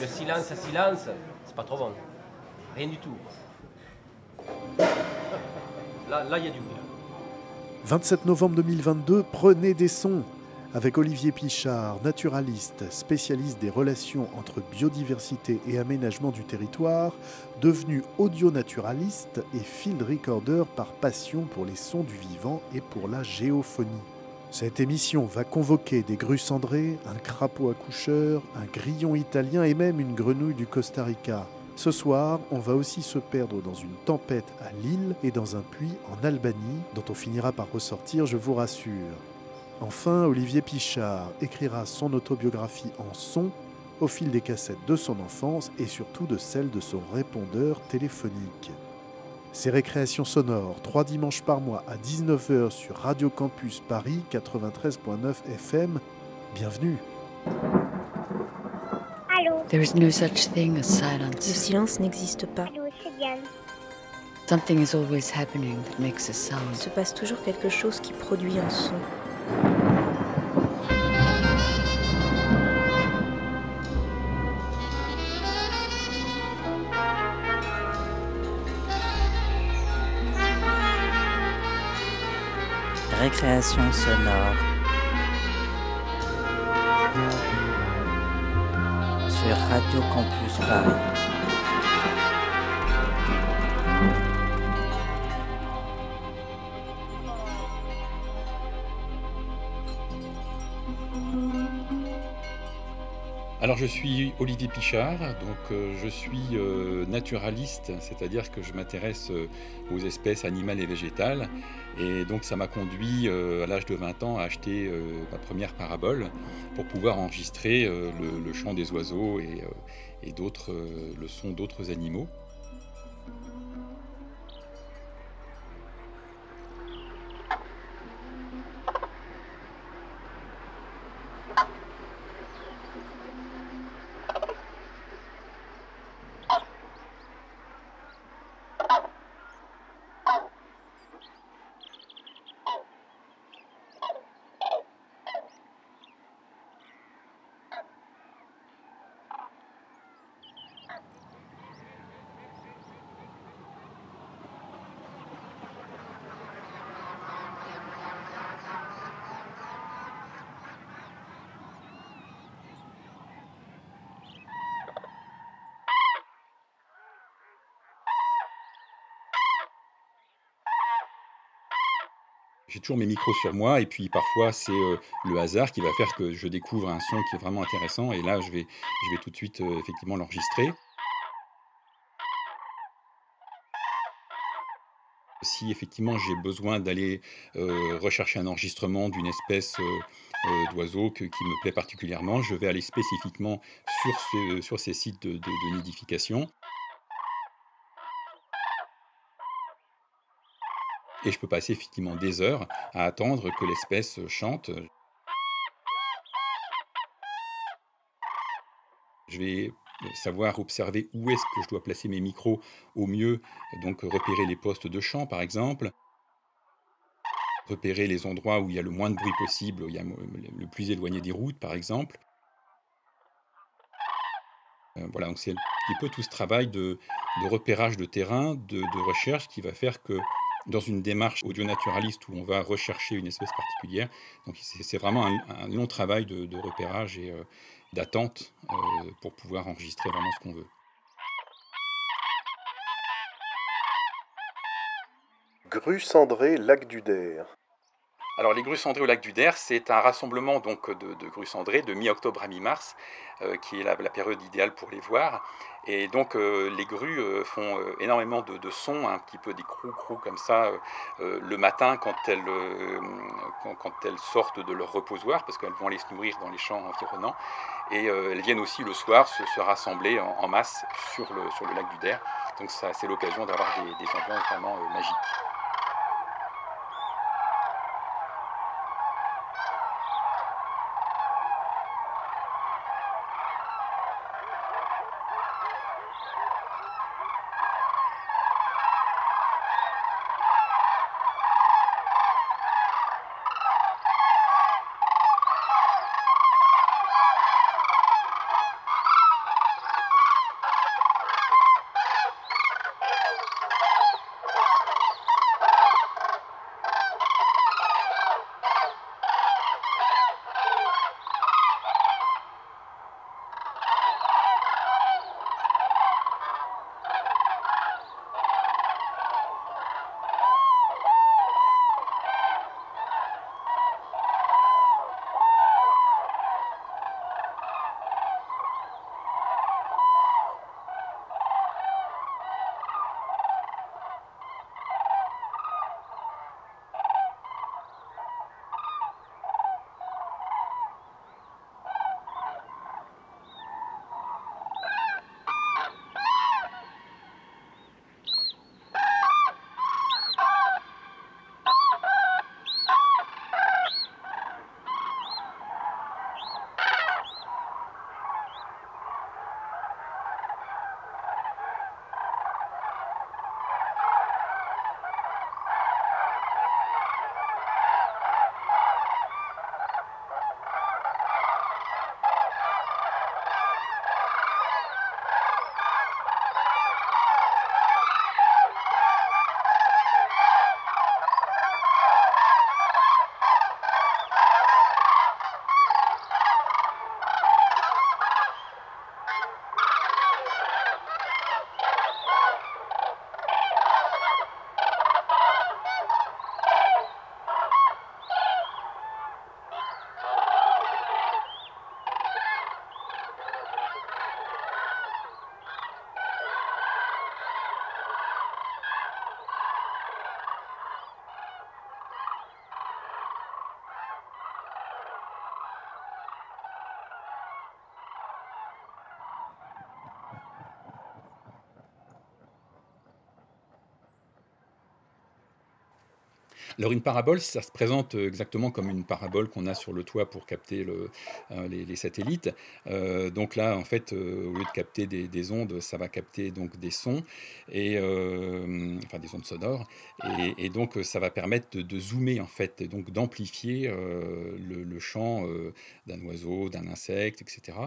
Le silence silence, c'est pas trop bon. Rien du tout. Là, là, il y a du bruit. 27 novembre 2022, prenez des sons avec Olivier Pichard, naturaliste, spécialiste des relations entre biodiversité et aménagement du territoire, devenu audio-naturaliste et field recorder par passion pour les sons du vivant et pour la géophonie. Cette émission va convoquer des grues cendrées, un crapaud accoucheur, un grillon italien et même une grenouille du Costa Rica. Ce soir, on va aussi se perdre dans une tempête à Lille et dans un puits en Albanie, dont on finira par ressortir, je vous rassure. Enfin, Olivier Pichard écrira son autobiographie en son au fil des cassettes de son enfance et surtout de celle de son répondeur téléphonique. Ces récréations sonores, trois dimanches par mois à 19h sur Radio Campus Paris 93.9 FM. Bienvenue. Allô There is no such thing as Le silence. silence n'existe pas. Allô. Something is always happening that makes a Il sound. se passe toujours quelque chose qui produit un son. Récréation sonore. Sur Radio Campus Paris. Alors je suis Olivier Pichard, donc euh, je suis euh, naturaliste, c'est-à-dire que je m'intéresse euh, aux espèces animales et végétales. Et donc ça m'a conduit à l'âge de 20 ans à acheter ma première parabole pour pouvoir enregistrer le, chant des oiseaux et, et le son d'autres animaux. Toujours mes micros sur moi et puis parfois c'est euh, le hasard qui va faire que je découvre un son qui est vraiment intéressant et là je vais, je vais tout de suite euh, effectivement l'enregistrer. Si effectivement j'ai besoin d'aller euh, rechercher un enregistrement d'une espèce d'oiseau qui me plaît particulièrement, je vais aller spécifiquement sur, ce- sur ces sites de nidification. Et je peux passer effectivement des heures à attendre que l'espèce chante. Je vais savoir observer où est-ce que je dois placer mes micros au mieux, donc repérer les postes de chant par exemple, repérer les endroits où il y a le moins de bruit possible, où il y a le plus éloigné des routes par exemple. Euh, Voilà, donc c'est un petit peu tout ce travail de, repérage de terrain, de recherche qui va faire que dans une démarche audio-naturaliste où on va rechercher une espèce particulière, donc c'est vraiment un, long travail de, de repérage et euh, d'attente euh, pour pouvoir enregistrer vraiment ce qu'on veut. Grue cendrée, lac du Der. Alors les grues cendrées au lac du Der, c'est un rassemblement donc de, grues cendrées de mi-octobre à mi-mars, euh, qui est la, période idéale pour les voir. Et donc euh, les grues euh, font énormément de, sons, un petit peu des crou-crou comme ça, le matin quand elles, quand, elles sortent de leur reposoir, parce qu'elles vont aller se nourrir dans les champs environnants. Et elles viennent aussi le soir se, se rassembler en, masse sur le, sur le lac du Der. Donc ça, c'est l'occasion d'avoir des, des ambiances vraiment magiques. Alors une parabole, ça se présente euh, exactement comme une parabole qu'on a sur le toit pour capter euh, les, satellites. Euh, donc là, en fait, au lieu de capter des, des ondes, ça va capter donc des sons et enfin des ondes sonores. Et, donc ça va permettre de, zoomer en fait, et donc d'amplifier le, le chant d'un oiseau, d'un insecte, etc.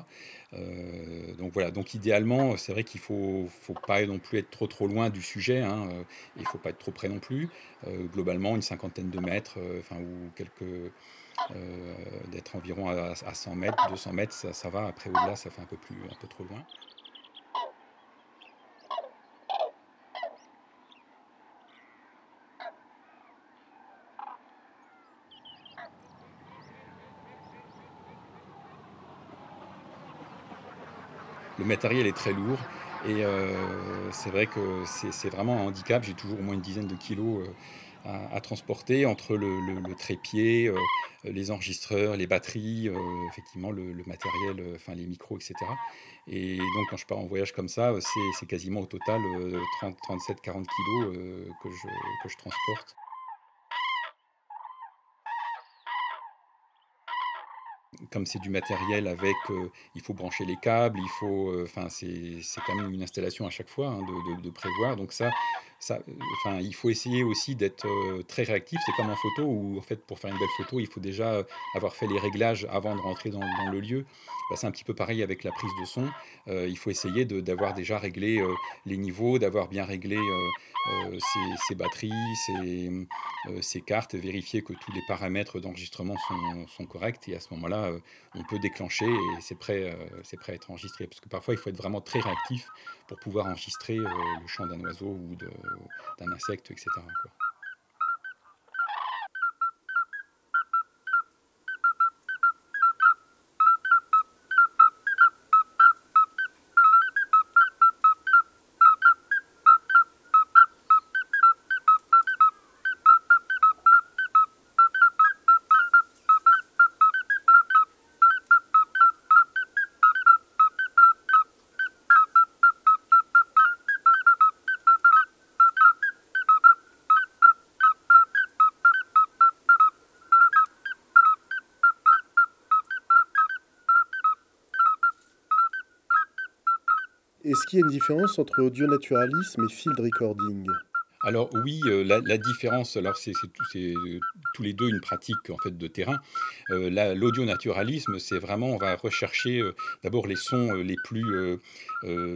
Donc voilà. Donc idéalement, c'est vrai qu'il faut, faut pas non plus être trop trop loin du sujet. Hein, il faut pas être trop près non plus. Globalement, une cinquantaine de mètres, euh, enfin ou quelques euh, d'être environ à, à 100 mètres, 200 mètres, ça, va. Après au-delà, ça fait un peu plus, un peu trop loin. Le matériel est très lourd et euh, c'est vrai que c'est vraiment un handicap. J'ai toujours au moins une dizaine de kilos à, transporter entre le, trépied, euh, les enregistreurs, les batteries, euh, effectivement le, matériel, euh, enfin les micros, etc. Et donc quand je pars en voyage comme ça, c'est quasiment au total euh, 30, 37, 40 kilos que, je, transporte. comme c'est du matériel avec, il faut brancher les câbles, il faut, enfin c'est quand même une installation à chaque fois hein, de- de prévoir. Donc ça, enfin il faut essayer aussi d'être euh, très réactif. C'est comme en photo où en fait pour faire une belle photo, il faut déjà euh, avoir fait les réglages avant de rentrer dans, le lieu. Bah, c'est un petit peu pareil avec la prise de son. Euh, il faut essayer d'avoir déjà réglé les niveaux, d'avoir bien réglé ses, batteries, ses, cartes, vérifier que tous les paramètres d'enregistrement sont, corrects. Et à ce moment-là, on peut déclencher et c'est prêt à être enregistré. Parce que parfois, il faut être vraiment très réactif pour pouvoir enregistrer euh, le chant d'un oiseau ou d'un insecte, etc. Est-ce qu'il y a une différence entre audionaturalisme et field recording? Alors oui, euh, la, différence, alors c'est euh, tous les deux une pratique en fait de terrain. Euh, là, L'audio-naturalisme, c'est vraiment, on va rechercher euh, d'abord les sons les plus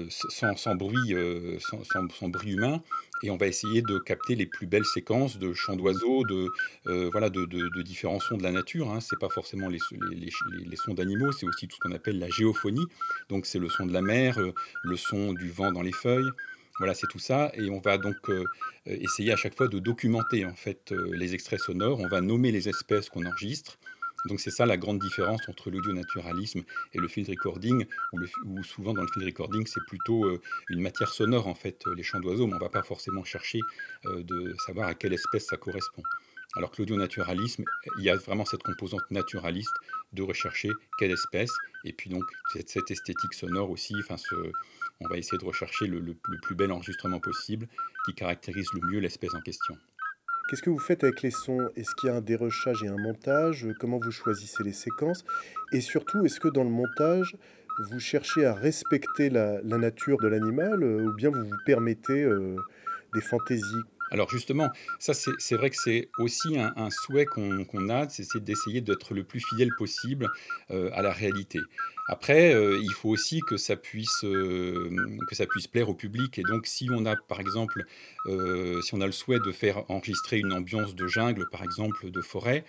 sans, bruit, sans bruit humain, et on va essayer de capter les plus belles séquences de chants d'oiseaux, de euh, voilà, de, de- de différents sons de la nature. Hein. C'est pas forcément les, les- les- les sons d'animaux, c'est aussi tout ce qu'on appelle la géophonie. Donc c'est le son de la mer, euh, le son du vent dans les feuilles. Voilà, c'est tout ça, et on va donc euh, euh, essayer à chaque fois de documenter en fait euh, les extraits sonores. On va nommer les espèces qu'on enregistre. Donc c'est ça la grande différence entre l'audio-naturalisme et le field recording, où, souvent dans le field recording c'est plutôt euh, une matière sonore en fait, les chants d'oiseaux, mais on va pas forcément chercher euh, de savoir à quelle espèce ça correspond. Alors que l'audio-naturalisme, il y a vraiment cette composante naturaliste de rechercher quelle espèce, et puis donc cette, esthétique sonore aussi, enfin on va essayer de rechercher le plus bel enregistrement possible qui caractérise le mieux l'espèce en question. Qu'est-ce que vous faites avec les sons? Est-ce qu'il y a un dérochage et un montage? Comment vous choisissez les séquences? Et surtout, est-ce que dans le montage, vous cherchez à respecter la, nature de l'animal euh, ou bien vous vous permettez euh, des fantaisies Alors justement, ça c'est vrai que c'est aussi un, souhait qu'on a, c'est d'essayer d'être le plus fidèle possible euh, à la réalité. Après, euh, il faut aussi que ça puisse euh, que ça puisse plaire au public. Et donc, si on a par exemple, si on a le souhait de faire enregistrer une ambiance de jungle, par exemple, de forêt,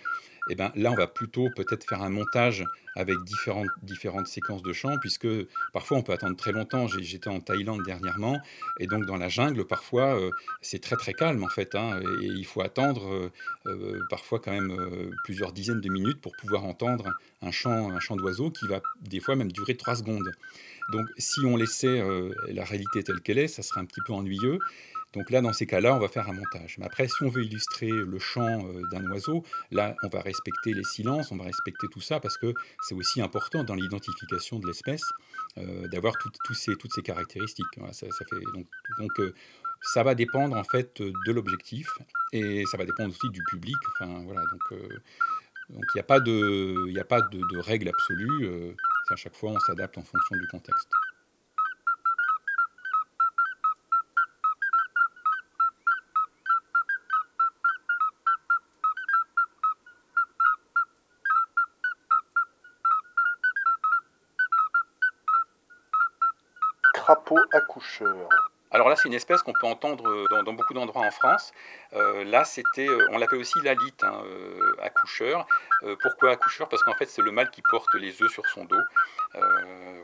eh ben là, on va plutôt peut-être faire un montage avec différentes, séquences de chants, puisque parfois on peut attendre très longtemps. J'étais en Thaïlande dernièrement, et donc dans la jungle, parfois, euh, c'est très très calme en fait, hein, et il faut attendre euh, euh, parfois quand même plusieurs dizaines de minutes pour pouvoir entendre un chant, un chant d'oiseau qui va des fois même durer trois secondes. Donc si on laissait la réalité telle qu'elle est, ça serait un petit peu ennuyeux. Donc là, dans ces cas-là, on va faire un montage. Mais après, si on veut illustrer le chant euh, d'un oiseau, là, on va respecter les silences, on va respecter tout ça parce que c'est aussi important dans l'identification de l'espèce euh, d'avoir toutes ces caractéristiques. Donc, euh, Ça va dépendre en fait de l'objectif et ça va dépendre aussi du public. Enfin voilà, donc il n'y a pas de, de règle absolue. à chaque fois, on s'adapte en fonction du contexte. Alors là, c'est une espèce qu'on peut entendre dans, beaucoup d'endroits en France. Euh, là, c'était, euh, on l'appelle aussi l'alite hein, euh, accoucheur. pourquoi accoucheur? Parce qu'en fait, c'est le mâle qui porte les œufs sur son dos,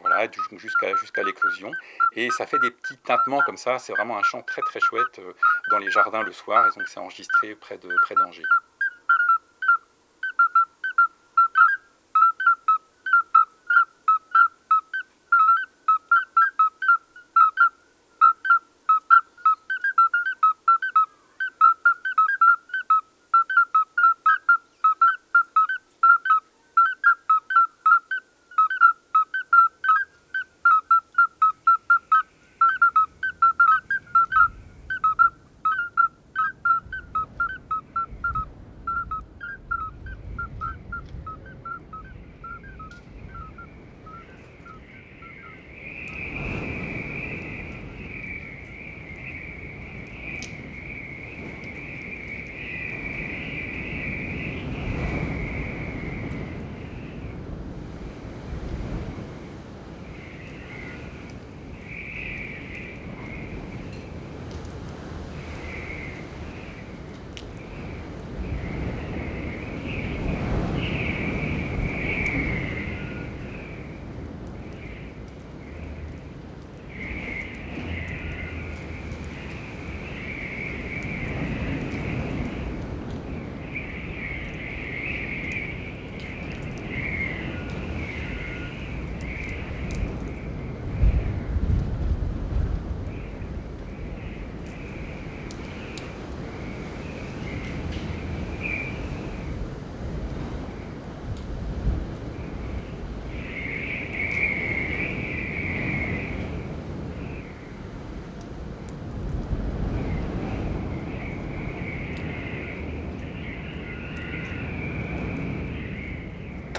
voilà, jusqu'à l'éclosion. Et ça fait des petits tintements comme ça. C'est vraiment un chant très très chouette dans les jardins le soir. Et donc, c'est enregistré près d'Angers.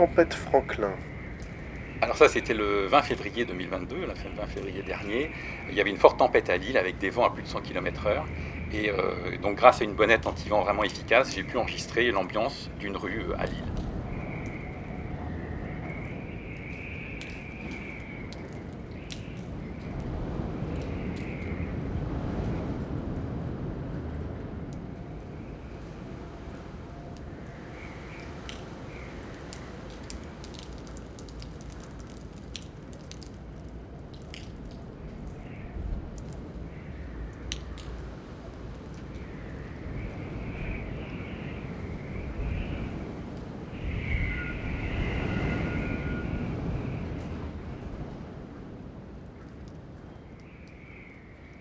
Tempête Franklin. Alors ça, c'était le 20 février 2022, le 20 février dernier. Il y avait une forte tempête à Lille avec des vents à plus de 100 km/h. Et euh, donc grâce à une bonnette anti-vent vraiment efficace, j'ai pu enregistrer l'ambiance d'une rue à Lille.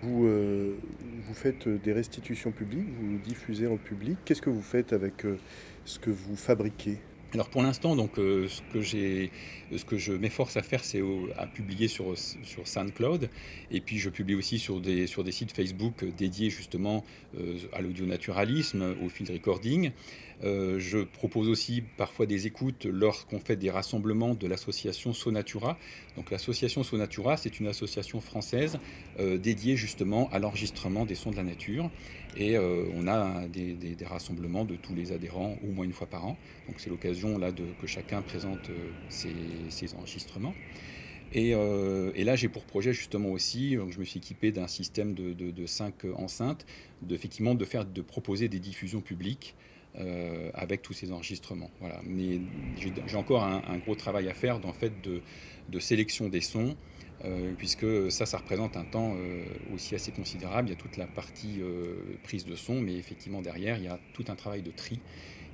Vous, euh, vous faites des restitutions publiques, vous diffusez en public. Qu'est-ce que vous faites avec euh, ce que vous fabriquez? Alors pour l'instant, donc euh, ce que j'ai, ce que je m'efforce à faire, c'est à publier sur sur SoundCloud, et puis je publie aussi sur des sur des sites Facebook dédiés justement à l'audio naturalisme, au field recording. Euh, je propose aussi parfois des écoutes lorsqu'on fait des rassemblements de l'association Sonatura. Donc l'association Sonatura, c'est une association française euh, dédiée justement à l'enregistrement des sons de la nature. Et euh, on a des, rassemblements de tous les adhérents au moins une fois par an. Donc c'est l'occasion là que chacun présente ses, enregistrements. Et, là, j'ai pour projet justement aussi, je me suis équipé d'un système de, de, cinq enceintes, de, effectivement de, faire, de proposer des diffusions publiques euh, avec tous ces enregistrements. Voilà. Mais j'ai encore un, gros travail à faire dans fait de, de sélection des sons, euh, puisque ça, ça représente un temps euh, aussi assez considérable. Il y a toute la partie prise de son, mais effectivement derrière, il y a tout un travail de tri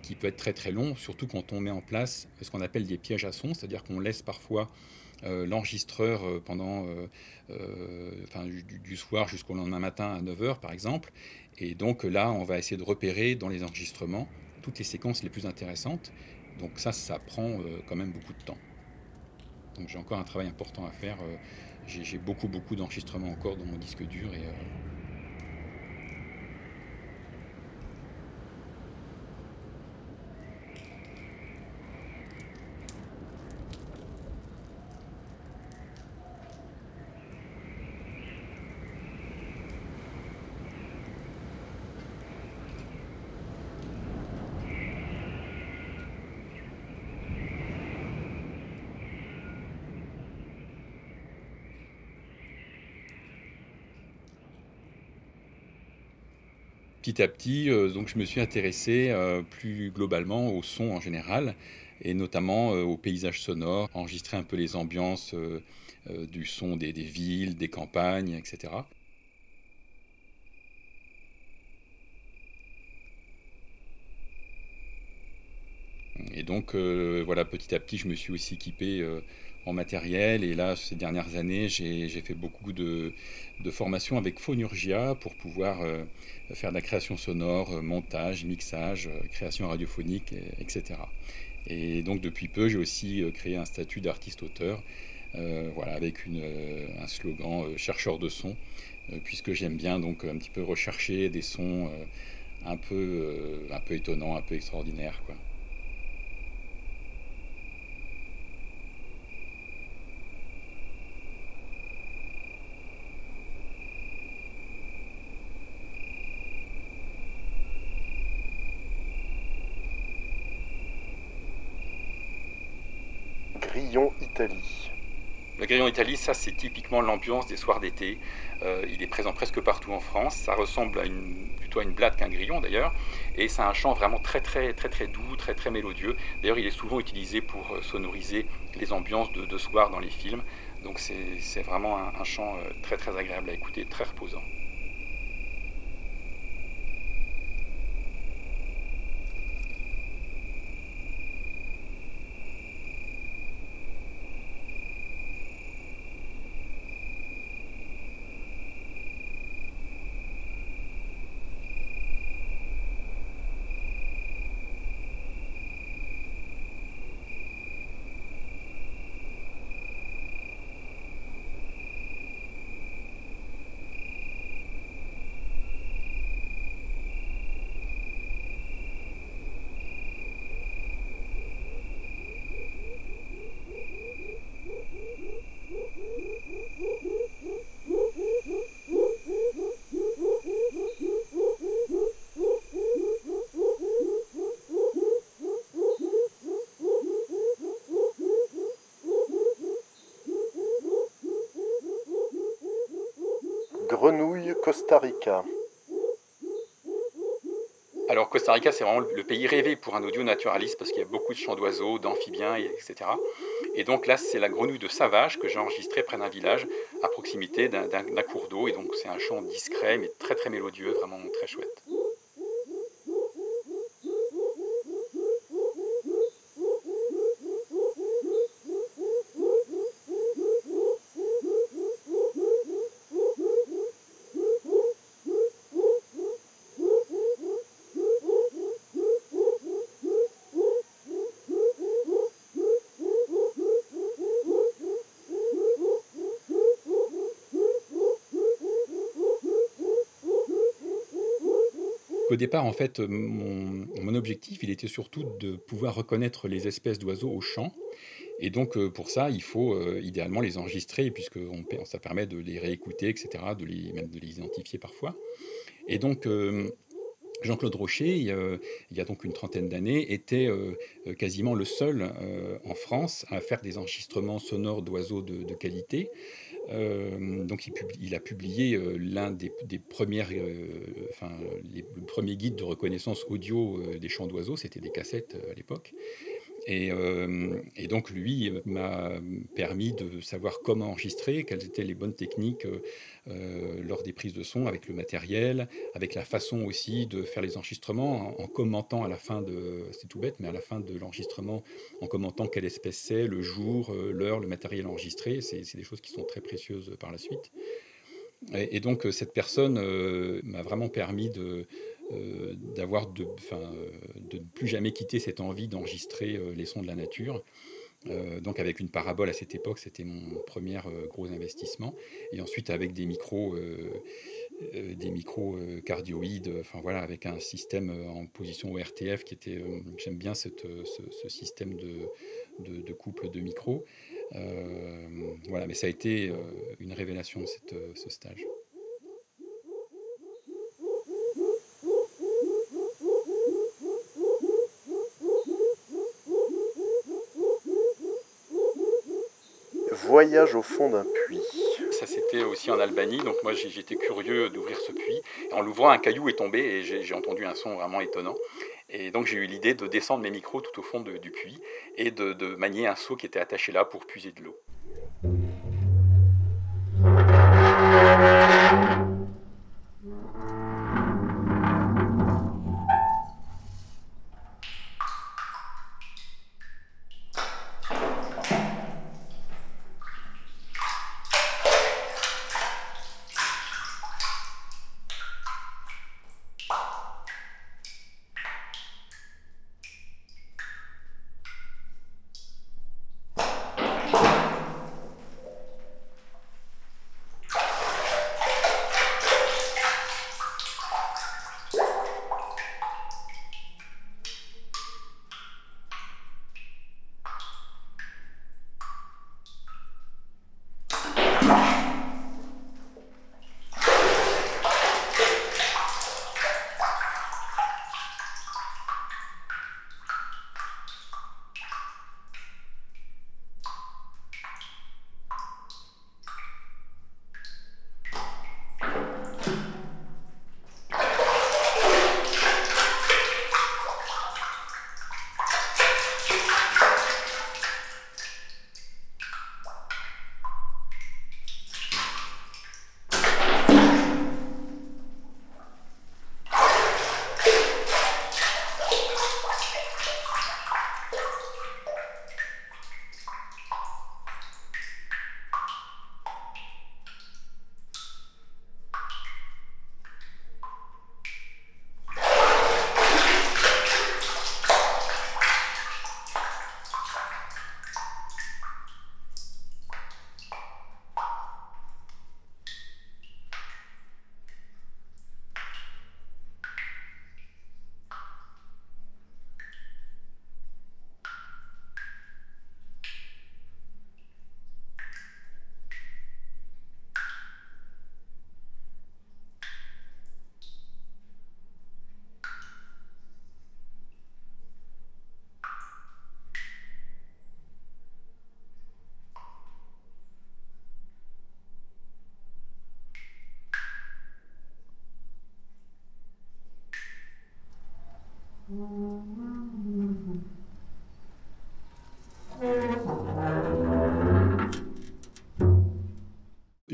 qui peut être très très long, surtout quand on met en place ce qu'on appelle des pièges à son, c'est-à-dire qu'on laisse parfois l'enregistreur pendant enfin, du, du, soir jusqu'au lendemain matin à 9h par exemple, et donc là, on va essayer de repérer dans les enregistrements toutes les séquences les plus intéressantes. Donc ça, ça prend euh, quand même beaucoup de temps. Donc j'ai encore un travail important à faire. Euh, j'ai beaucoup, beaucoup d'enregistrements encore dans mon disque dur. Et, Petit à petit, donc, je me suis intéressé plus globalement au son en général, et notamment au paysage sonore, enregistrer un peu les ambiances du son des, des villes, des campagnes, etc. Et donc, euh, voilà, petit à petit, je me suis aussi équipé euh, en matériel. Et là, ces dernières années, j'ai fait beaucoup de, de formations avec Phonurgia pour pouvoir euh, faire de la création sonore, montage, mixage, création radiophonique, etc. Et donc, depuis peu, j'ai aussi créé un statut d'artiste-auteur, voilà, avec une, un slogan chercheur de son, puisque j'aime bien donc un petit peu rechercher des sons un peu, un peu étonnants, un peu extraordinaires, quoi. Italie. Le grillon Italie, ça c'est typiquement l'ambiance des soirs d'été. Euh, il est présent presque partout en France. Ça ressemble à une, plutôt à une blatte qu'un grillon d'ailleurs. Et c'est un chant vraiment très très très doux, très très mélodieux. D'ailleurs, il est souvent utilisé pour euh, sonoriser les ambiances de, soir dans les films. Donc c'est vraiment un, un chant euh, très très agréable à écouter, très reposant. Grenouille Costa Rica. Alors Costa Rica, c'est vraiment le pays rêvé pour un audio naturaliste parce qu'il y a beaucoup de chants d'oiseaux, d'amphibiens, etc. Et donc là, c'est la grenouille de Savage que j'ai enregistrée près d'un village, à proximité d'un cours d'eau. Et donc c'est un chant discret, mais très très mélodieux, vraiment très chouette. Départ, en fait, mon, objectif, il était surtout de pouvoir reconnaître les espèces d'oiseaux au champ. Et donc, euh, pour ça, il faut euh, idéalement les enregistrer, puisque ça permet de les réécouter, etc., de les, même de les identifier parfois. Et donc, euh, Jean-Claude Rocher, il y, a, donc une trentaine d'années, était quasiment le seul en France à faire des enregistrements sonores d'oiseaux de, qualité. Euh, donc il, a publié euh, l'un des, premières, euh, le premier guide de reconnaissance audio des chants d'oiseaux, c'était des cassettes à l'époque. Euh, et, donc lui m'a permis de savoir comment enregistrer, quelles étaient les bonnes techniques euh, lors des prises de son avec le matériel, avec la façon aussi de faire les enregistrements en, commentant à la fin de, c'est tout bête, mais à la fin de l'enregistrement, en commentant quelle espèce c'est, le jour, euh, l'heure, le matériel enregistré, c'est des choses qui sont très précieuses par la suite. Et, donc cette personne m'a vraiment permis de, euh, d'avoir de, euh, de ne plus jamais quitter cette envie d'enregistrer euh, les sons de la nature. donc avec une parabole à cette époque, c'était mon premier gros investissement. Et ensuite avec des micros, des micros cardioïdes, enfin voilà, avec un système en position ORTF qui était, j'aime bien cette, ce, système de, de, couple de micros. voilà, mais ça a été une révélation cette, ce stage. Voyage au fond d'un puits. ça c'était aussi en Albanie. Donc moi j'étais curieux d'ouvrir ce puits. En l'ouvrant, un caillou est tombé et j'ai entendu un son vraiment étonnant. Et donc j'ai eu l'idée de descendre mes micros tout au fond du puits et de, de manier un seau qui était attaché là pour puiser de l'eau. Mm-hmm.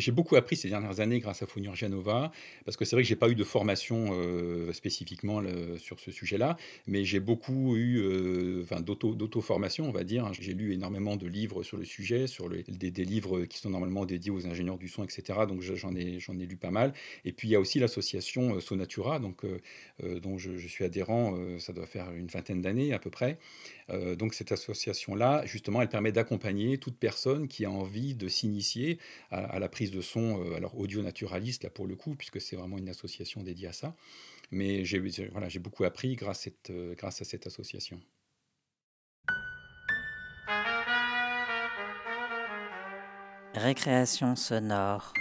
J'ai beaucoup appris ces dernières années grâce à Founir Janova, parce que c'est vrai que j'ai pas eu de formation euh, spécifiquement sur ce sujet-là, mais j'ai beaucoup eu euh, d'auto-formation, on va dire. J'ai lu énormément de livres sur le sujet, sur des, livres qui sont normalement dédiés aux ingénieurs du son, etc. Donc j'en ai, ai lu pas mal. Et puis il y a aussi l'association euh, Sonatura, donc, dont je, je, suis adhérent, ça doit faire une vingtaine d'années à peu près. donc cette association-là, justement, elle permet d'accompagner toute personne qui a envie de s'initier à, à la prise de son, euh, alors audio naturaliste là pour le coup, puisque c'est vraiment une association dédiée à ça. Mais j'ai voilà, beaucoup appris grâce à cette, euh, grâce à cette association. Récréation sonore.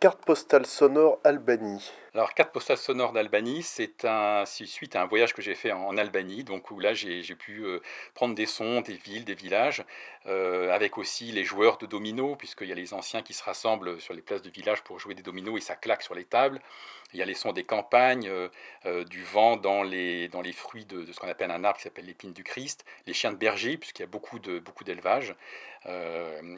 Carte postale sonore Albanie. Alors, carte postale sonore d'Albanie, c'est suite à un voyage que j'ai fait en, Albanie, donc où là j'ai pu euh, prendre des sons, des villes, des villages, euh, avec aussi les joueurs de dominos, puisqu'il y a les anciens qui se rassemblent sur les places de village pour jouer des dominos et ça claque sur les tables. Il y a les sons des campagnes, euh, du vent dans les, dans les fruits de, ce qu'on appelle un arbre qui s'appelle l'épine du Christ, les chiens de berger, puisqu'il y a beaucoup d'élevage. Beaucoup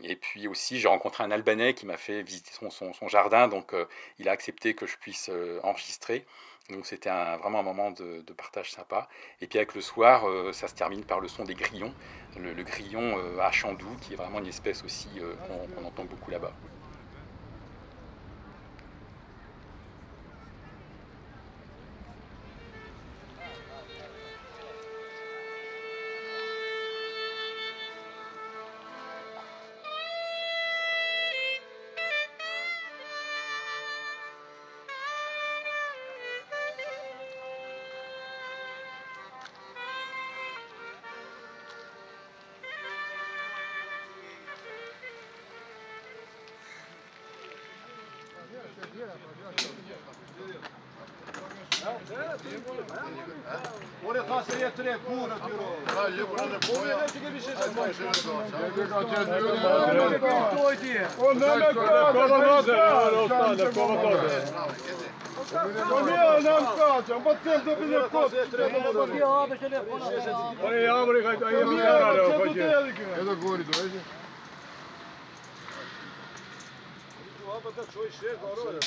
et puis aussi, j'ai rencontré un Albanais qui m'a fait visiter son, son, jardin, donc il a accepté que je puisse enregistré. Donc c'était vraiment un moment de, partage sympa. Et puis avec le soir, euh, ça se termine par le son des grillons, le, grillon euh, à chandou, qui est vraiment une espèce aussi qu'on entend beaucoup là-bas. On nama kaže, on nama kaže, Po mirë në më kaqë, po të tësë do për në kotë. Po të jamë që le pona të jamë. Po e jamë rikaj, a jemi në rale, o po që. E do gori do, e që? Aba da çoğu işe doğru öyle.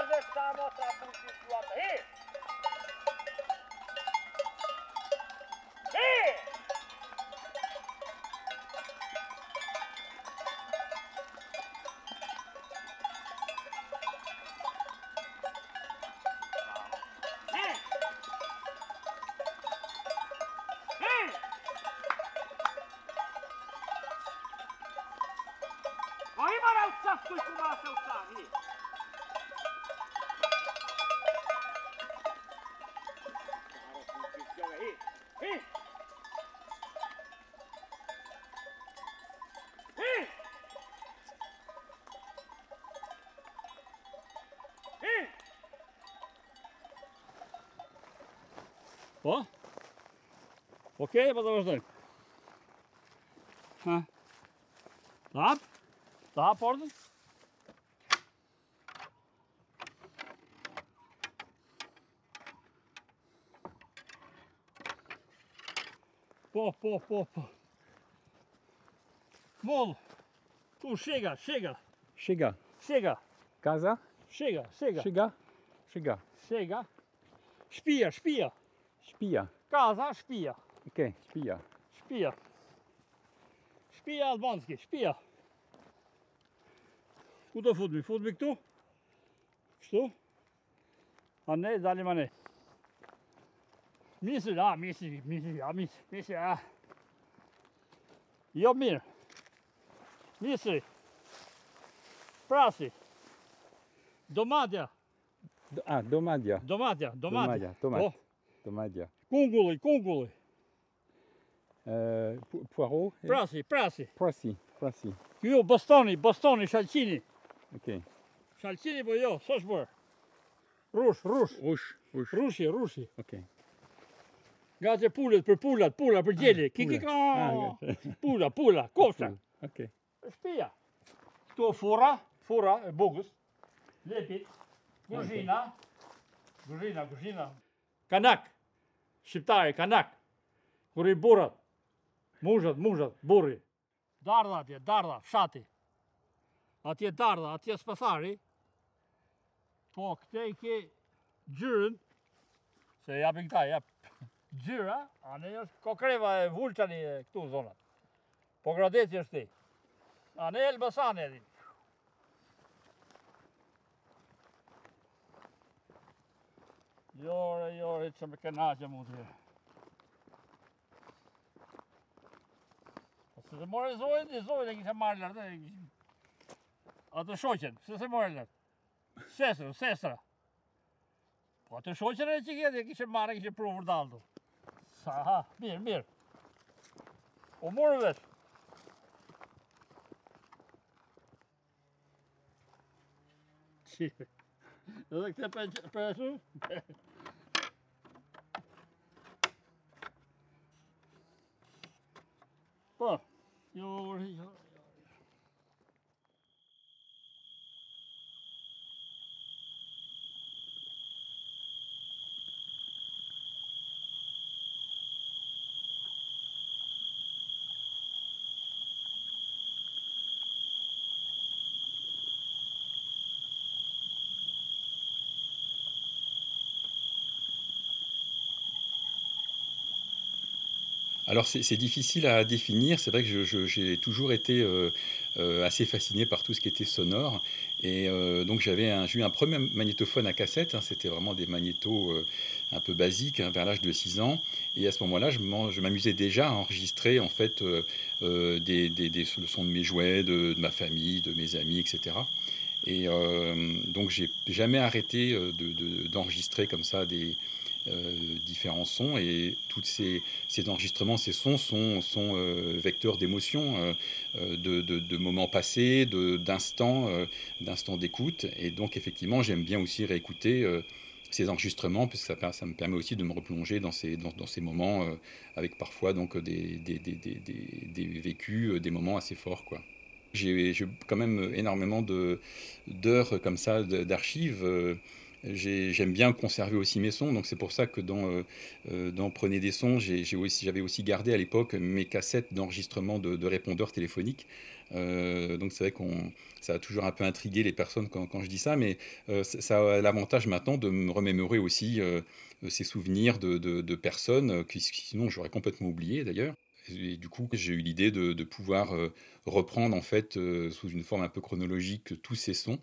Quantas vezes precisava mostrar pro tio do alto aí? Vou embora o saco e seu! По? Окей, подожди. Ha. tá, tá, orada. Pô, pô, pô, pô. Molo. Tu chega, chega. Chega. Chega. Casa? Chega, chega. Chega. Chega. Chega. Espia, espia. Shpia. Ka, tha shpia. Oke, okay, shpia. Shpia. Shpia albanski, shpia. Ku do futmi? Futmi këtu? Kështu? A ne, dalim a ne. Misi, a, misi, misi, a, misi, misi, a. Jo mirë. Misi. Prasi. Domadja. Do, a, domadja. Domadja, domadja. Domadja, domadja. Oh. Domadia. kungulli, kungulli. Euh, po- poireau. et- Prasi, prasi. Poissy. Poissy. Kjo, bostoni, bostoni, shalqini. Ok. Shalqini po jo, s'është bërë. Rush, rush, Rouge. Rouge. rushi, rushi. Ok. Nga që pullet për pullat, pulla për gjeli. Ki ki ka, Ah, ok. kofsha. Shpia. Këto fura, fura e bugës, lepit, kuzhina, kuzhina, kuzhina. Kanak, shqiptari, kanak. Kur i burrat, muzhat, muzhat, burri. Dardha atje, dardha, fshati. Atje dardha, atje spasari. Po, këte i ke gjyrën, se japin këta, jap gjyra, anë është kokreva e vulçani e këtu zonat. Po gradeci është ti. Anë e Elbasani edhin. Jore, jore, që me kenaqe mu të Po se se more zojën, i zojën e kishe marrë lartë. e kishe- Atë shoqen, se se more lartë. Sesra, sesra. Po atë shoqen e që kjetë, e kishe marrë, e kishe pru vërdaldu. Sa, ha, mirë, mirë. O morë vetë. Qipe. Edhe këte për, për e shumë? Boks Alors c'est difficile à définir, c'est vrai que j'ai toujours été euh, euh, assez fasciné par tout ce qui était sonore. Et euh, donc j'avais un, eu un premier magnétophone à cassette, hein, c'était vraiment des magnétos un peu basiques hein, vers l'âge de 6 ans. Et à ce moment-là, je m'amusais déjà à enregistrer en fait des, des- de mes jouets, de, ma famille, de mes amis, etc. Et donc j'ai jamais arrêté de- de- d'enregistrer comme ça des différents sons et toutes ces, ces enregistrements, ces sons sont, sont euh, vecteurs d'émotions, euh, euh, de, de- moments passés, d'instants, euh, d'instants d'écoute. Et donc, effectivement, j'aime bien aussi réécouter euh, ces enregistrements, parce que ça, ça me permet aussi de me replonger dans ces, dans, dans ces moments, euh, avec parfois donc, des, des, des- des- des- vécus, euh, des moments assez forts. Quoi. J'ai quand même énormément d'heures comme ça d'archives. euh, j'ai- J'aime bien conserver aussi mes sons, donc c'est pour ça que dans, euh, euh, Prenez des sons, j'avais aussi gardé à l'époque mes cassettes d'enregistrement de, de répondeurs téléphoniques. Euh, donc c'est vrai qu'on ça a toujours un peu intrigué les personnes quand, je dis ça, mais ça a l'avantage maintenant de me remémorer aussi ces souvenirs de, personnes qui sinon j'aurais complètement oublié d'ailleurs. Du coup, j'ai eu l'idée de, pouvoir reprendre en fait sous une forme un peu chronologique tous ces sons,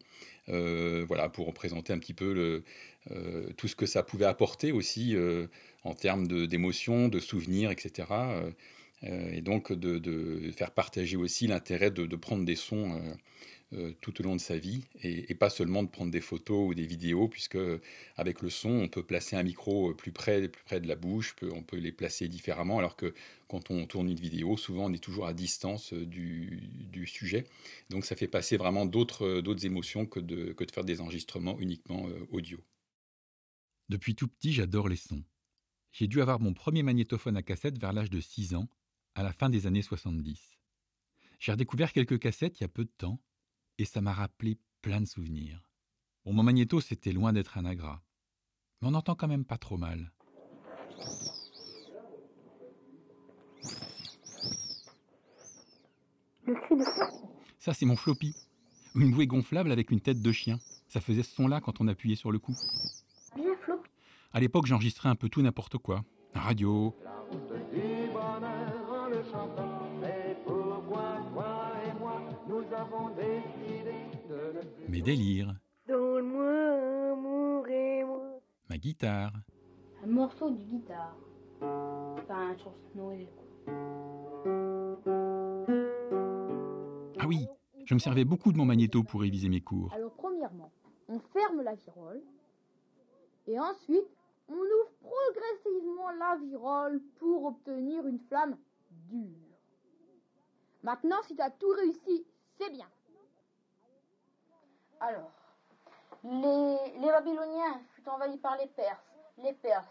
voilà, pour représenter un petit peu euh, tout ce que ça pouvait apporter aussi euh, en termes d'émotions, de, souvenirs, etc. euh, euh, et donc de, faire partager aussi l'intérêt de prendre des sons euh, euh, tout au long de sa vie et, pas seulement de prendre des photos ou des vidéos, puisque avec le son, on peut placer un micro plus près, plus près de la bouche, on peut les placer différemment, alors que quand on tourne une vidéo, souvent on est toujours à distance euh, du, sujet. Donc ça fait passer vraiment d'autres euh, émotions que de, que de faire des enregistrements uniquement euh, audio. Depuis tout petit, j'adore les sons. J'ai dû avoir mon premier magnétophone à cassette vers l'âge de 6 ans, à la fin des années 70. J'ai redécouvert quelques cassettes il y a peu de temps, et ça m'a rappelé plein de souvenirs. Bon, mon magnéto, c'était loin d'être un agrat. Mais on entend quand même pas trop mal. Ça, c'est mon floppy. Une bouée gonflable avec une tête de chien. Ça faisait ce son-là quand on appuyait sur le coup. Bien. À l'époque, j'enregistrais un peu tout n'importe quoi. Radio, mes délires, Donne-moi amour et moi. ma guitare, Un morceau de guitare. Enfin, sur Noël. Ah oui, je me servais beaucoup de mon magnéto pour réviser mes cours. Alors, premièrement, on ferme la virole. Et ensuite, on ouvre progressivement la virole pour obtenir une flamme dure. Maintenant, si tu as tout réussi, c'est bien. Alors, les, les Babyloniens furent envahis par les Perses. Les Perses.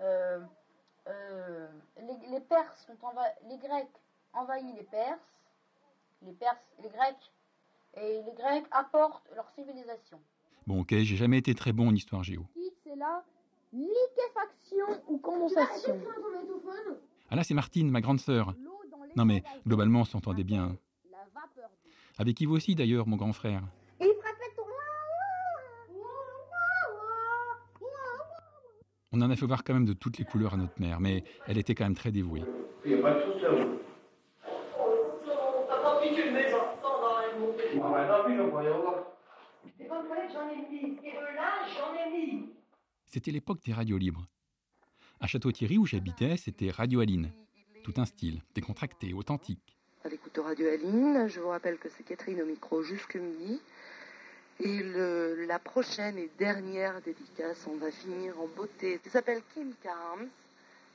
euh, euh, les, les Perses sont envahis, les Grecs envahissent les Perses. Les Perses, les Grecs. Et les Grecs apportent leur civilisation. Bon, ok, j'ai jamais été très bon en histoire géo. C'est la liquéfaction ou condensation? Ah là, c'est Martine, ma grande sœur. Non mais, globalement, on s'entendait bien. Avec Yves aussi, d'ailleurs, mon grand frère? Il frappait ton On en a fait voir quand même de toutes les couleurs à notre mère, mais elle était quand même très dévouée. C'était l'époque des radios libres. À Château-Thierry, où j'habitais, c'était Radio Aline. Tout un style, décontracté, authentique. à l'écoute de Radio Aline. Je vous rappelle que c'est Catherine au micro jusque midi. Et la prochaine et dernière dédicace, on va finir en beauté. Elle s'appelle Kim Carnes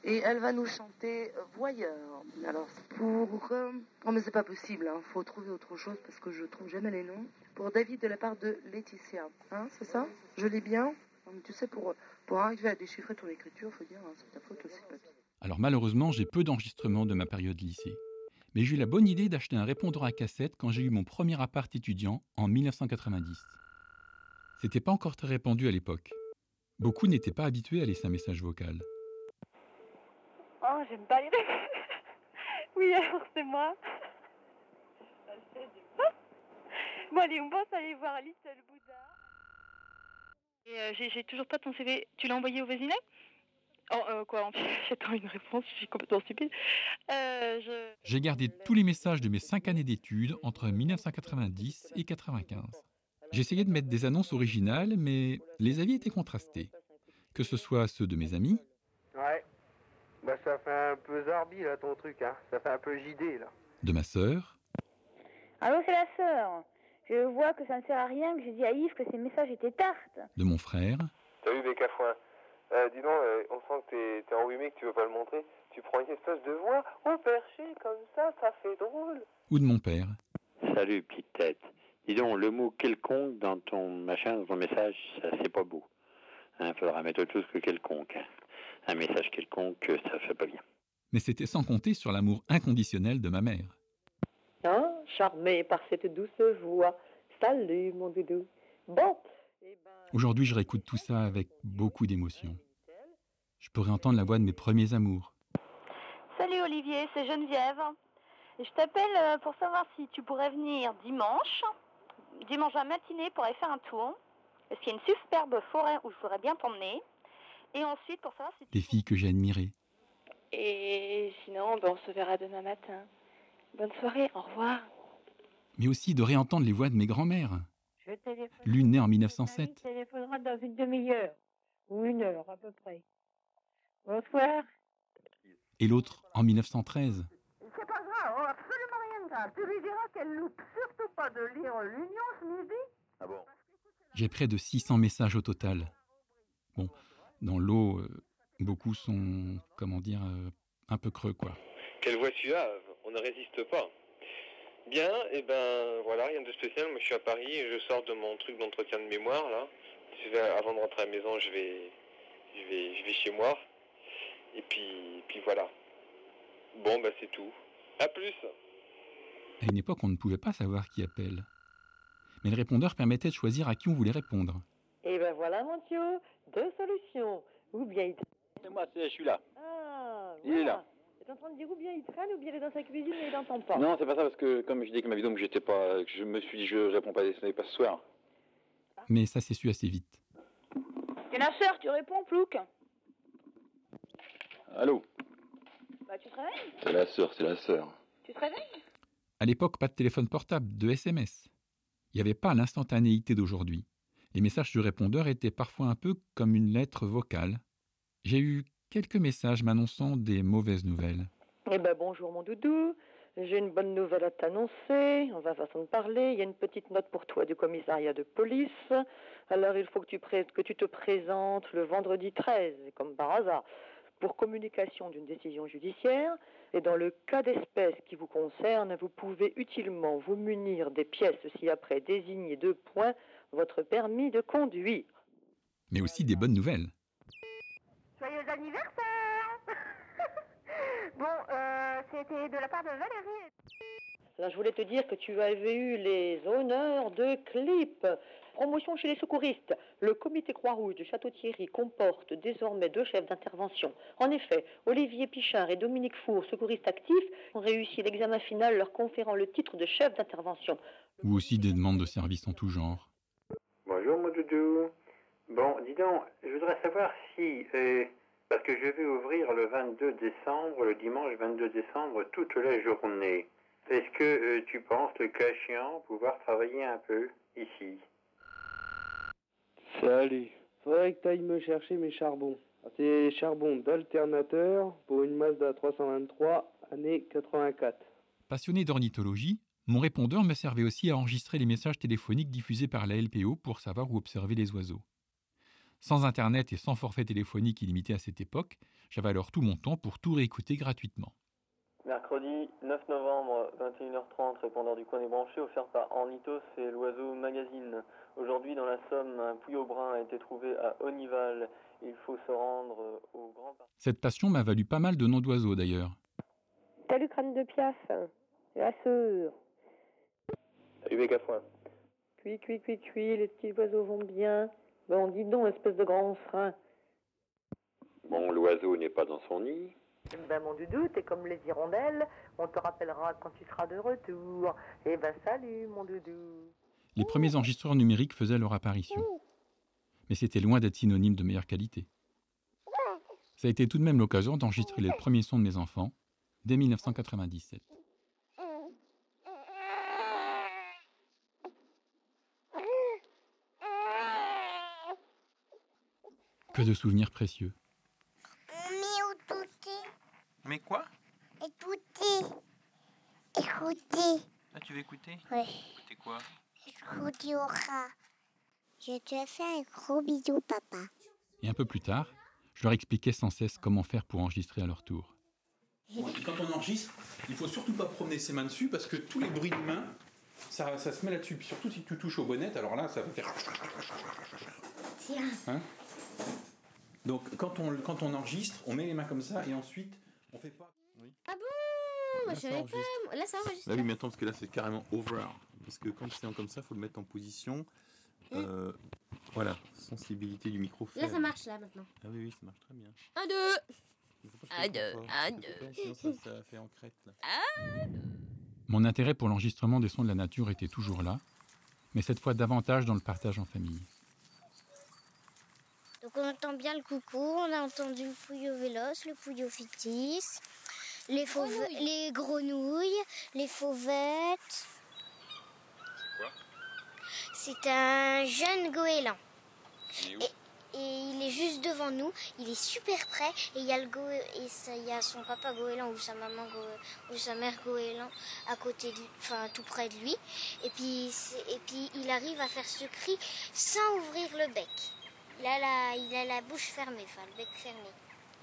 et elle va nous chanter Voyeur. Alors pour... euh, Oh mais c'est pas possible, il faut trouver autre chose parce que je trouve jamais les noms. Pour David de la part de Laetitia, hein, c'est ça? Je l'ai bien? Non, Tu sais, pour, pour arriver à déchiffrer ton écriture, faut dire, hein, c'est ta faute aussi, papy. Alors malheureusement, j'ai peu d'enregistrements de ma période lycée. Mais j'ai eu la bonne idée d'acheter un répondeur à cassette quand j'ai eu mon premier appart étudiant en 1990. C'était pas encore très répandu à l'époque. Beaucoup n'étaient pas habitués à laisser un message vocal. Oh, j'aime pas les Oui, alors c'est moi. Bon, allez, on pense aller voir Little Buddha. Euh, j'ai j'ai toujours pas ton CV. Tu l'as envoyé au voisinage? Oh, euh, quoi J'attends une réponse, je suis complètement stupide. Euh, je... J'ai gardé tous les messages de mes cinq années d'études entre 1990 et 95. J'essayais de mettre des annonces originales, mais les avis étaient contrastés. Que ce soit ceux de mes amis, Ouais. Bah ça fait un peu zarbi là ton truc, hein. Ça fait un peu JD là. de ma sœur, Allô, c'est la sœur. Je vois que ça ne sert à rien que j'ai dit à Yves que ses messages étaient tartes. de mon frère, Salut Bécafouin. Euh, dis donc, euh, on sent que t'es, t'es enrhumé, que tu veux pas le montrer. Tu prends une espèce de voix au perché comme ça, ça fait drôle. ou de mon père. Salut, petite tête. Dis donc, le mot quelconque dans ton machin, dans ton message, ça c'est pas beau. Il faudra mettre autre chose que quelconque. hein. Un message quelconque, ça fait pas bien. Mais c'était sans compter sur l'amour inconditionnel de ma mère. Hein, charmé par cette douce voix. Salut, mon doudou. Bon, Aujourd'hui, je réécoute tout ça avec beaucoup d'émotion. Je pourrais entendre la voix de mes premiers amours, Salut Olivier, c'est Geneviève. Je t'appelle euh, pour savoir si tu pourrais venir dimanche, dimanche à matinée pour aller faire un tour. Parce qu'il y a une superbe forêt où je voudrais bien t'emmener. Et ensuite pour savoir si des filles que j'ai admirées. et sinon, ben, on se verra demain matin. Bonne soirée, au revoir. mais aussi de réentendre les voix de mes grands-mères. Je. L'une née en Je 1907, téléphonera dans une demi-heure ou une heure à peu près. Bonsoir. et l'autre en 1913. C'est pas grave, oh, absolument rien de grave. Tu lui diras qu'elle loupe surtout pas de lire l'Union ce midi Ah bon J'ai près de 600 messages au total. Bon, dans l'eau, euh, beaucoup sont, comment dire, euh, un peu creux, quoi. Quelle voix suave, on ne résiste pas. Bien, et ben voilà, rien de spécial. Moi je suis à Paris et je sors de mon truc d'entretien de mémoire là. Je vais, avant de rentrer à la maison, je vais, je vais, je vais chez moi. Et puis, puis voilà. Bon, bah c'est tout. À plus. À une époque, on ne pouvait pas savoir qui appelle. Mais le répondeur permettait de choisir à qui on voulait répondre. Et ben voilà, mon Thio, deux solutions. Ou bien il... C'est moi, je suis là. Ah, Il est là. T'es en train de dire ou bien il traîne ou bien il est dans sa cuisine et il n'entend pas. Non, c'est pas ça parce que comme je dis que ma vidéo j'étais pas, je me suis dit je réponds pas, ce n'est pas ce soir. Mais ça s'est su assez vite. C'est la sœur, tu réponds, Plouc? Allô? Bah, tu te réveilles? C'est la sœur, c'est la sœur. Tu te réveilles? À l'époque, pas de téléphone portable, de SMS. Il n'y avait pas l'instantanéité d'aujourd'hui. Les messages du répondeur étaient parfois un peu comme une lettre vocale. J'ai eu quelques messages m'annonçant des mauvaises nouvelles. Eh ben bonjour mon doudou, j'ai une bonne nouvelle à t'annoncer, on va façon de parler, il y a une petite note pour toi du commissariat de police. Alors il faut que tu, que tu te présentes le vendredi 13, comme par hasard, pour communication d'une décision judiciaire. Et dans le cas d'espèce qui vous concerne, vous pouvez utilement vous munir des pièces ci-après désignées de points votre permis de conduire. Mais aussi des bonnes nouvelles. Joyeux anniversaire Bon, euh, c'était de la part de Valérie. Alors, je voulais te dire que tu avais eu les honneurs de clip. Promotion chez les secouristes. Le comité Croix-Rouge de Château-Thierry comporte désormais deux chefs d'intervention. En effet, Olivier Pichard et Dominique Four, secouristes actifs, ont réussi l'examen final leur conférant le titre de chef d'intervention. Ou aussi des demandes de services en tout genre. Bonjour mon doudou. Bon, dis donc, je voudrais savoir si, euh, parce que je vais ouvrir le 22 décembre, le dimanche 22 décembre, toute la journée. Est-ce que euh, tu penses, le cas échéant, pouvoir travailler un peu ici? Salut. Faudrait que tu ailles me chercher mes charbons. Ah, C'est charbon d'alternateur pour une Mazda 323, année 84. Passionné d'ornithologie, mon répondeur me servait aussi à enregistrer les messages téléphoniques diffusés par la LPO pour savoir où observer les oiseaux. Sans Internet et sans forfait téléphonique illimité à cette époque, j'avais alors tout mon temps pour tout réécouter gratuitement. Mercredi 9 novembre, 21h30, répondeur du coin des branchés, offert par Ornithos et l'Oiseau Magazine. Aujourd'hui, dans la Somme, un pouillot brun a été trouvé à Onival. Il faut se rendre au Grand Parc. Cette passion m'a valu pas mal de noms d'oiseaux d'ailleurs. Salut crâne de piaf, la sœur. Salut Mégafoin. Cui, cui, cui, cui, les petits oiseaux vont bien. Bon, dis donc, espèce de grand frein. Bon, l'oiseau n'est pas dans son nid. Ben mon doudou, t'es comme les hirondelles, on te rappellera quand tu seras de retour. Eh ben salut mon doudou. Les premiers enregistreurs numériques faisaient leur apparition. Mais c'était loin d'être synonyme de meilleure qualité. Ça a été tout de même l'occasion d'enregistrer les premiers sons de mes enfants dès 1997. Que de souvenirs précieux. Mais quoi? Écoutez. Écoutez. Ah, tu veux écouter? Ouais. Écouter quoi? Écoutez au rat. Je te fais un gros bisou, papa. Et un peu plus tard, je leur expliquais sans cesse comment faire pour enregistrer à leur tour. Quand on enregistre, il faut surtout pas promener ses mains dessus parce que tous les bruits de main, ça, ça se met là-dessus. Surtout si tu touches aux bonnettes, alors là, ça va faire. Tiens. Hein Donc quand on, quand on enregistre, on met les mains comme ça et ensuite on fait pas. Ah bon Là, Moi, je ça savais enregistre. pas. Là, ça enregistre. Bah oui, mais attends, parce que là c'est carrément over. Parce que quand c'est comme ça, il faut le mettre en position. euh, voilà, sensibilité du micro. Là, ça marche, là, maintenant. Ah oui, oui, ça marche très bien. Un, deux. Un, deux. Un, deux. Sinon ça, ça fait en crête là. Ah. Mon intérêt pour l'enregistrement des sons de la nature était toujours là, mais cette fois davantage dans le partage en famille. Donc on entend bien le coucou, on a entendu le pouillot véloce, le pouillot fictis, les, fauve- les grenouilles, les fauvettes. quoi? C'est un jeune goéland. Il est où? Et il est juste devant nous. Il est super près et il y a le go et ça- il y a son papa goéland ou sa maman go- ou sa mère goéland à côté, de, enfin tout près de lui. Et puis et puis il arrive à faire ce cri sans ouvrir le bec. Il a la, il a la bouche fermée, enfin le bec fermé.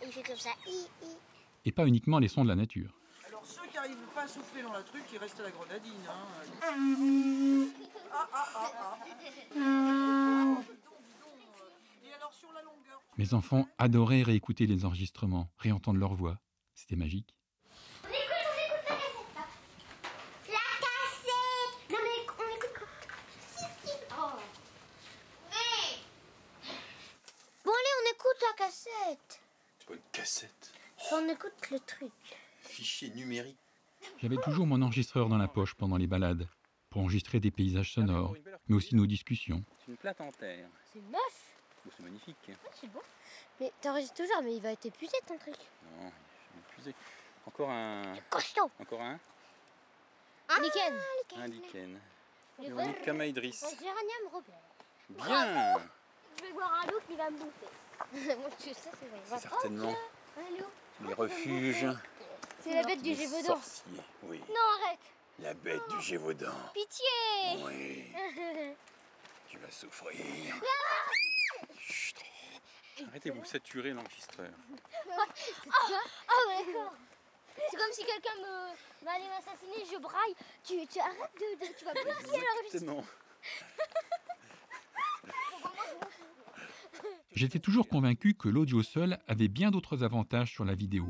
Et il fait comme ça. Hi, hi. Et pas uniquement les sons de la nature. Alors ceux qui n'arrivent pas à souffler dans la truc, ils restent à la grenadine. Hein. Ah, ah, ah, ah. Et alors sur la longueur Mes enfants adoraient réécouter les enregistrements, réentendre leur voix. C'était magique. La cassette Non mais on écoute quoi Si, si. Oh. Hey. Bon allez, on écoute la cassette. C'est pas une cassette. On écoute le truc. Fichier numérique. J'avais toujours mon enregistreur dans la poche pendant les balades, pour enregistrer des paysages sonores, mais aussi nos discussions. C'est une plate en terre. C'est moche. C'est magnifique. C'est beau. Mais t'enregistres toujours, mais il va être épuisé ton truc. Non, je suis épuisé. Encore un. Costaud. Encore un. Un lichen. Un lichen. Véronique Kama Idriss. Un géranium Robert. Bien Je vais voir un loup qui va me bouffer. Moi, tu sais, c'est vrai. C'est certainement Oh, un loup. les refuges. C'est la bête du Gévaudan. sorciers, oui. Non, arrête. La bête du Gévaudan. Pitié. Oui. Tu vas souffrir. Chut. Arrêtez, vous saturez l'enregistreur. Ah, ah, d'accord. C'est comme si quelqu'un me va aller m'assassiner, je braille. Tu, tu arrêtes de, de- tu vas l'enregistrement. Exactement. J'étais toujours convaincu que l'audio seul avait bien d'autres avantages sur la vidéo,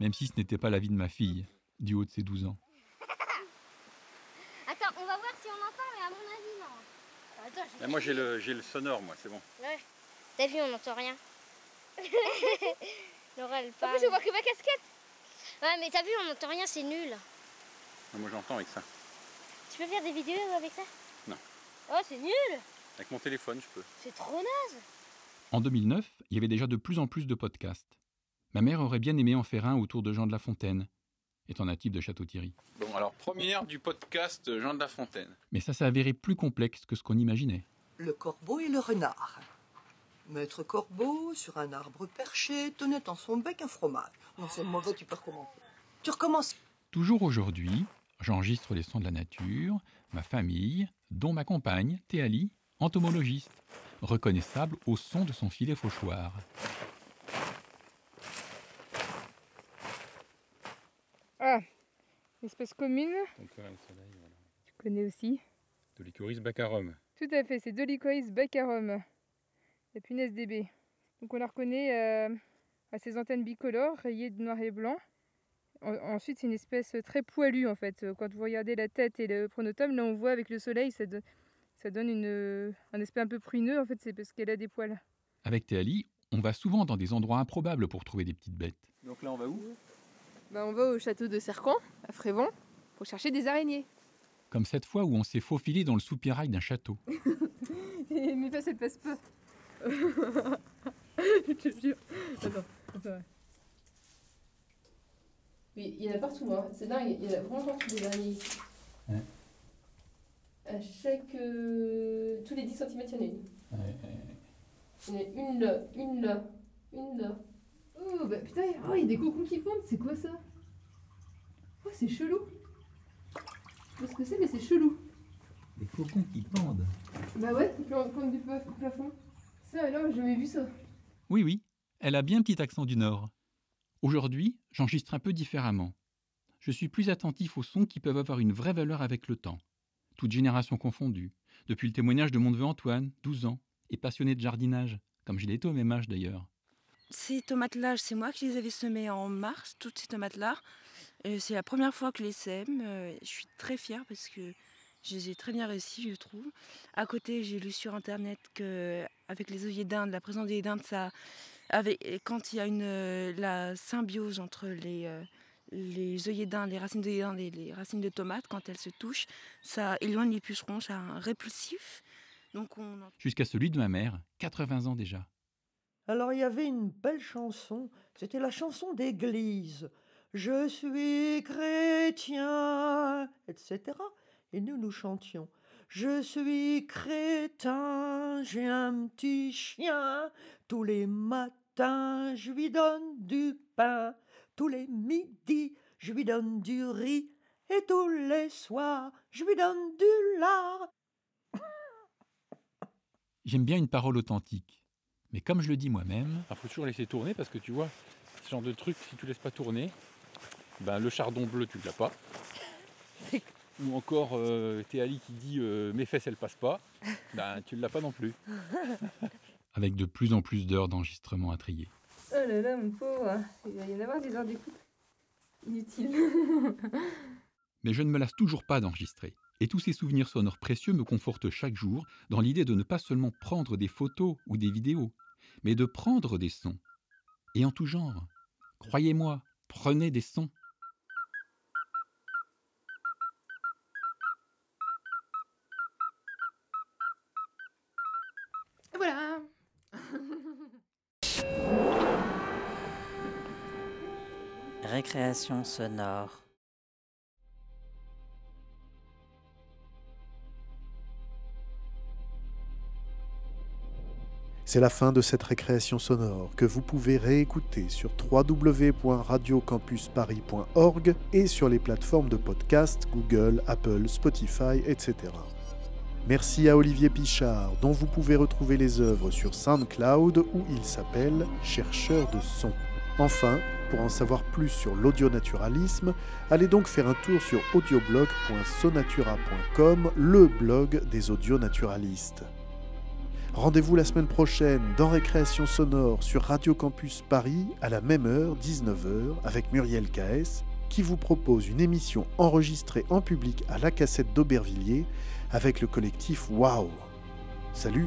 même si ce n'était pas l'avis de ma fille, du haut de ses 12 ans. Attends, on va voir si on entend, mais à mon avis, non. Attends, je Là, moi j'ai le, j'ai le sonore, moi, c'est bon. Ouais. T'as vu, on n'entend rien. Laura, elle En plus, je vois que ma casquette. Ouais, mais t'as vu, on n'entend rien, c'est nul. Moi j'entends avec ça. Tu peux faire des vidéos avec ça? Non. Oh, c'est nul Avec mon téléphone, je peux. C'est trop naze En 2009, il y avait déjà de plus en plus de podcasts. Ma mère aurait bien aimé en faire un autour de Jean de La Fontaine, étant natif de Château-Thierry. Bon, alors première du podcast Jean de La Fontaine. Mais ça s'est avéré plus complexe que ce qu'on imaginait. Le corbeau et le renard. Maître corbeau, sur un arbre perché, tenait en son bec un fromage. Non, c'est mauvais, tu peux recommencer. Tu recommences. Toujours aujourd'hui, j'enregistre les sons de la nature, ma famille, dont ma compagne, Théali, entomologiste, reconnaissable au son de son filet fauchoir. Ah, espèce commune, tu connais aussi. Dolichoris bacarum. Tout à fait, c'est Dolichois bacarum, la punaise des baies. Donc on la reconnaît euh, à ses antennes bicolores, rayées de noir et blanc. En- ensuite, c'est une espèce très poilue en fait. Quand vous regardez la tête et le pronotum, là on voit avec le soleil, ça, do- ça donne une, un aspect un peu pruneux. En fait, c'est parce qu'elle a des poils. Avec Théali, on va souvent dans des endroits improbables pour trouver des petites bêtes. Donc là on va où? Bah, on va au château de Cercan, à Frévent, pour chercher des araignées. Comme cette fois où on s'est faufilé dans le soupirail d'un château. Mais pas, ça ne passe pas. Je te jure. Attends, attends. Oui, il y en a partout, hein. c'est dingue, il y en a vraiment partout des araignées ici. Ouais. À chaque. euh, tous les 10 cm, il y en a une. Il y en a une là, une là, une là. Oh, bah putain, oh, il y a des cocons qui pendent, c'est quoi ça? Oh, c'est chelou. Je sais pas ce que c'est, mais c'est chelou. Des cocons qui pendent. Bah ouais, ils pendent du pla- plafond. Ça, vu ça. Oui, oui, elle a bien un petit accent du Nord. Aujourd'hui, j'enregistre un peu différemment. Je suis plus attentif aux sons qui peuvent avoir une vraie valeur avec le temps. Toutes générations confondues. Depuis le témoignage de mon neveu Antoine, 12 ans, et passionné de jardinage, comme je l'ai été au même âge d'ailleurs. Ces tomates-là, c'est moi qui les avais semées en mars, toutes ces tomates-là. Euh, C'est la première fois que je les sème. Euh, Je suis très fière parce que je les ai très bien réussi, je trouve. À côté, j'ai lu sur internet que avec les œillets d'Inde, la présence des dindes, ça, avec, quand il y a une euh, la symbiose entre les euh, les œillets d'Inde, les racines d'œillets d'Inde et les racines de tomates, quand elles se touchent, ça éloigne les pucerons, ça a un répulsif. Donc on Jusqu'à celui de ma mère, 80 ans déjà. Alors il y avait une belle chanson, c'était la chanson d'église. Je suis chrétien, etc. Et nous, nous chantions. Je suis crétin, j'ai un petit chien. Tous les matins, je lui donne du pain. Tous les midis, je lui donne du riz. Et tous les soirs, je lui donne du lard. J'aime bien une parole authentique. Mais comme je le dis moi-même. Il faut toujours laisser tourner parce que tu vois, ce genre de truc, si tu laisses pas tourner, ben, le chardon bleu, tu ne l'as pas. Ou encore euh, Théali qui dit euh, mes fesses elles passent pas, ben, tu ne l'as pas non plus. Avec de plus en plus d'heures d'enregistrement à trier. Oh là là, mon pauvre, il va y en avoir des heures d'écoute inutiles. Mais je ne me lasse toujours pas d'enregistrer. Et tous ces souvenirs sonores précieux me confortent chaque jour dans l'idée de ne pas seulement prendre des photos ou des vidéos, mais de prendre des sons. Et en tout genre. Croyez-moi, prenez des sons. Récréation sonore. C'est la fin de cette récréation sonore que vous pouvez réécouter sur www.radiocampusparis.org et sur les plateformes de podcast Google, Apple, Spotify, etc. Merci à Olivier Pichard, dont vous pouvez retrouver les œuvres sur SoundCloud où il s'appelle Chercheur de son. Enfin, pour en savoir plus sur l'audionaturalisme, allez donc faire un tour sur audioblog.sonatura.com, le blog des audionaturalistes. Rendez-vous la semaine prochaine dans Récréation sonore sur Radio Campus Paris à la même heure, 19h, avec Muriel KS, qui vous propose une émission enregistrée en public à la cassette d'Aubervilliers avec le collectif Wow. Salut